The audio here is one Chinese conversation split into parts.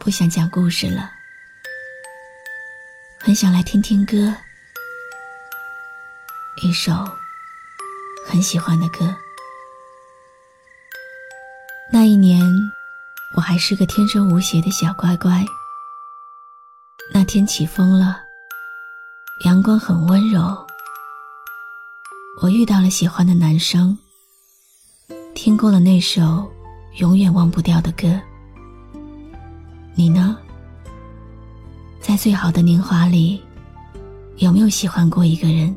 不想讲故事了，很想来听听歌，一首很喜欢的歌。那一年，我还是个天真无邪的小乖乖。那天起风了，阳光很温柔，我遇到了喜欢的男生，听过了那首永远忘不掉的歌。你呢？在最好的年华里，有没有喜欢过一个人？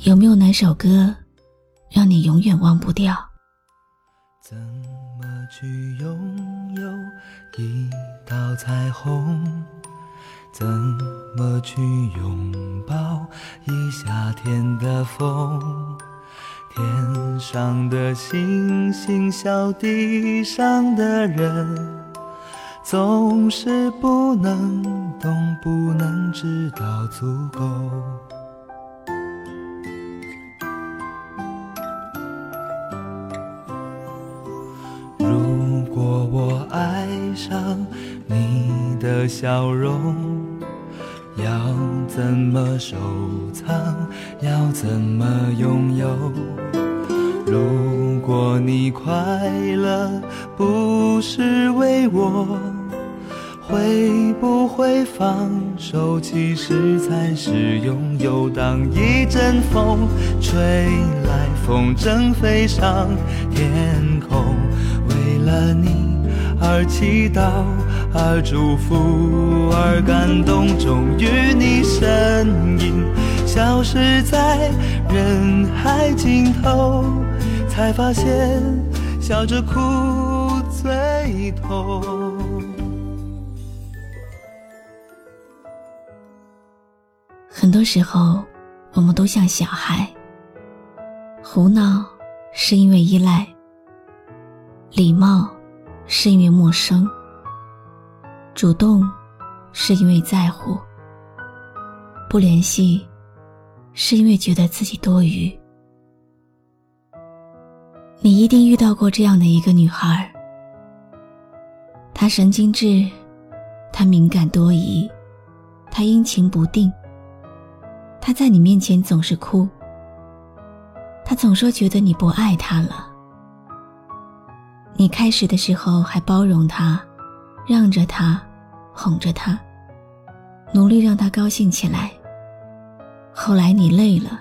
有没有哪首歌让你永远忘不掉？怎么去拥有一道彩虹？怎么去拥抱一夏天的风？天上的星星，笑地上的人。总是不能懂，不能知道足够。如果我爱上你的笑容，要怎么收藏？要怎么拥有？如果你快乐不是为我。会不会放手？其实才是拥有。当一阵风吹来，风筝飞上天空，为了你而祈祷，而祝福，而感动。终于，你身影消失在人海尽头，才发现笑着哭最痛。很多时候，我们都像小孩，胡闹是因为依赖，礼貌是因为陌生，主动是因为在乎，不联系是因为觉得自己多余。你一定遇到过这样的一个女孩，她神经质，她敏感多疑，她阴晴不定。她在你面前总是哭，他总说觉得你不爱他了。你开始的时候还包容他，让着他，哄着他，努力让他高兴起来。后来你累了，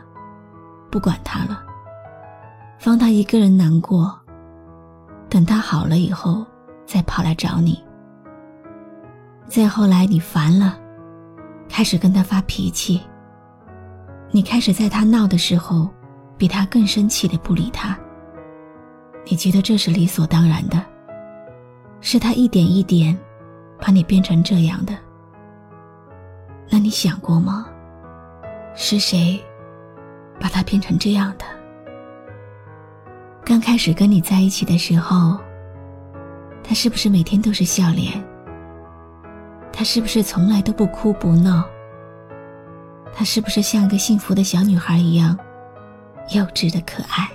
不管他了，放他一个人难过。等他好了以后，再跑来找你。再后来你烦了，开始跟他发脾气。你开始在他闹的时候，比他更生气的不理他。你觉得这是理所当然的，是他一点一点把你变成这样的。那你想过吗？是谁把他变成这样的？刚开始跟你在一起的时候，他是不是每天都是笑脸？他是不是从来都不哭不闹？她是不是像个幸福的小女孩一样，幼稚的可爱？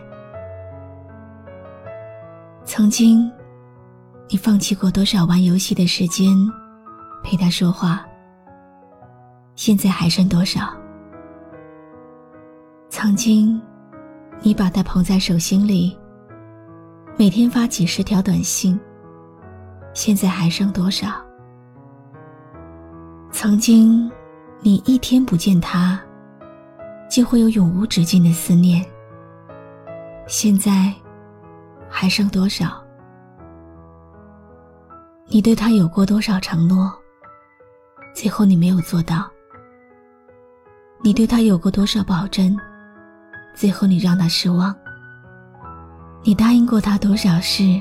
曾经，你放弃过多少玩游戏的时间，陪他说话？现在还剩多少？曾经，你把他捧在手心里，每天发几十条短信，现在还剩多少？曾经，你一天不见他，就会有永无止境的思念。现在，还剩多少？你对他有过多少承诺？最后你没有做到。你对他有过多少保证？最后你让他失望。你答应过他多少事？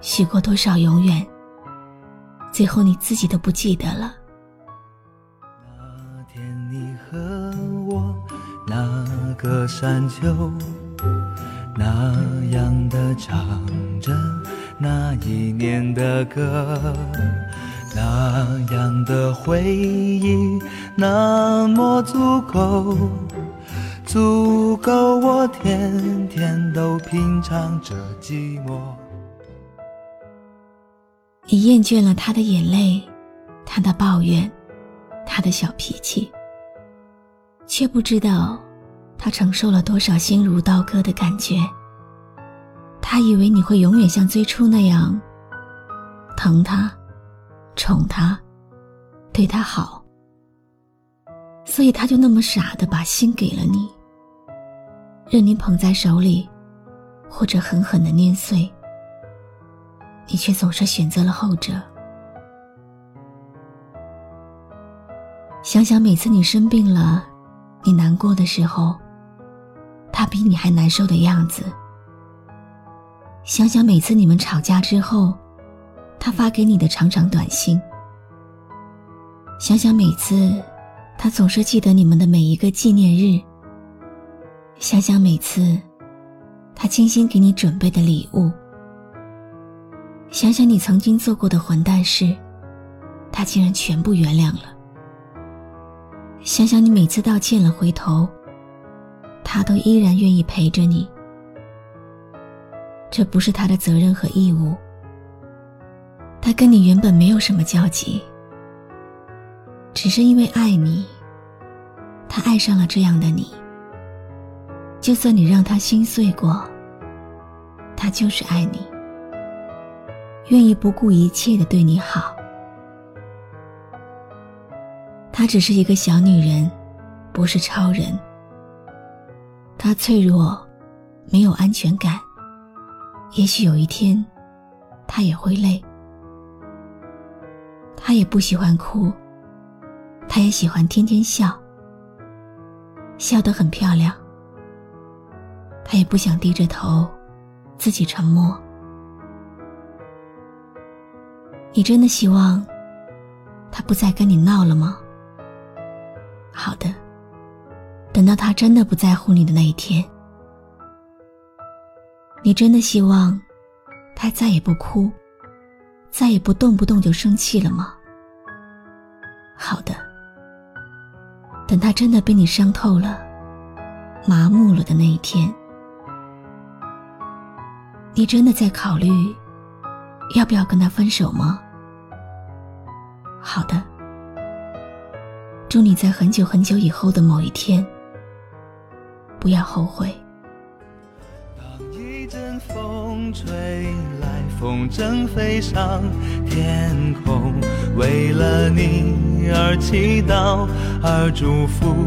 许过多少永远？最后你自己都不记得了。那天你和我，那个山丘，那样的唱着那一年的歌，那样的回忆，那么足够，足够我天天都品尝着寂寞。你厌倦了他的眼泪，他的抱怨，他的小脾气，却不知道他承受了多少心如刀割的感觉。他以为你会永远像最初那样疼他、宠他、对他好，所以他就那么傻的把心给了你，任你捧在手里，或者狠狠的捏碎。你却总是选择了后者。想想每次你生病了，你难过的时候，他比你还难受的样子。想想每次你们吵架之后，他发给你的长长短信。想想每次，他总是记得你们的每一个纪念日。想想每次，他精心给你准备的礼物。想想你曾经做过的混蛋事，他竟然全部原谅了。想想你每次道歉了回头，他都依然愿意陪着你。这不是他的责任和义务，他跟你原本没有什么交集，只是因为爱你，他爱上了这样的你。就算你让他心碎过，他就是爱你。愿意不顾一切的对你好。她只是一个小女人，不是超人。她脆弱，没有安全感。也许有一天，她也会累。她也不喜欢哭，她也喜欢天天笑，笑得很漂亮。他也不想低着头，自己沉默。你真的希望他不再跟你闹了吗？好的，等到他真的不在乎你的那一天，你真的希望他再也不哭，再也不动不动就生气了吗？好的，等他真的被你伤透了、麻木了的那一天，你真的在考虑要不要跟他分手吗？好的，祝你在很久很久以后的某一天，不要后悔。当一阵风吹来，风筝飞上天空，为了你而祈祷，而祝福，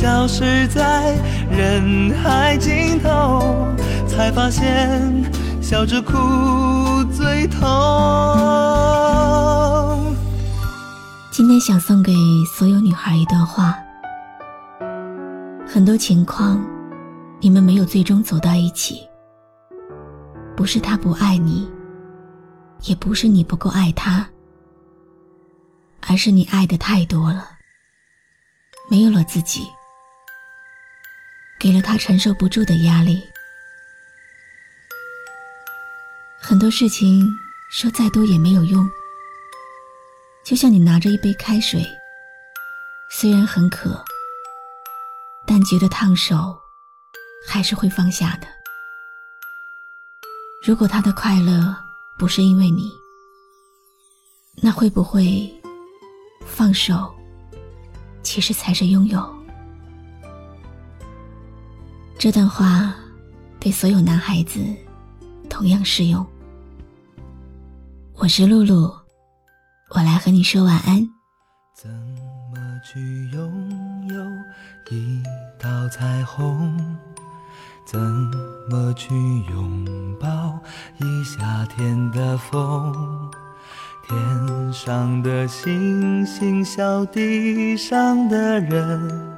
消失在人海尽头，才发现笑着哭最痛。今天想送给所有女孩一段话：很多情况，你们没有最终走到一起，不是他不爱你，也不是你不够爱他，而是你爱的太多了，没有了自己，给了他承受不住的压力。很多事情说再多也没有用。就像你拿着一杯开水，虽然很渴，但觉得烫手，还是会放下的。如果他的快乐不是因为你，那会不会放手，其实才是拥有？这段话对所有男孩子同样适用。我是露露，我来和你说晚安。怎么去拥有一道彩虹？怎么去拥抱一夏天的风？天上的星星，笑地上的人，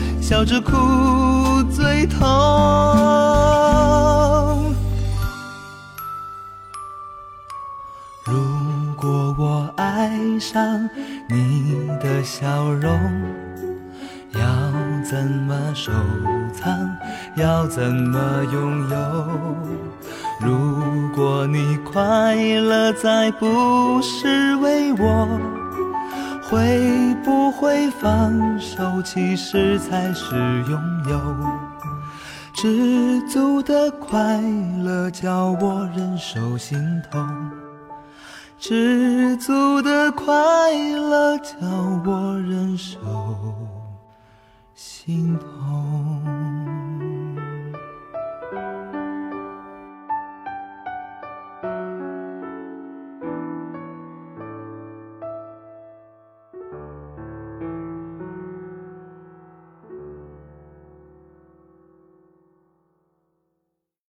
笑着哭最痛。如果我爱上你的笑容。要怎么收藏？要怎么拥有？如果你快乐再不是为我，会不会放手？其实才是拥有。知足的快乐叫我忍受心痛，知足的快乐叫我忍受。心痛。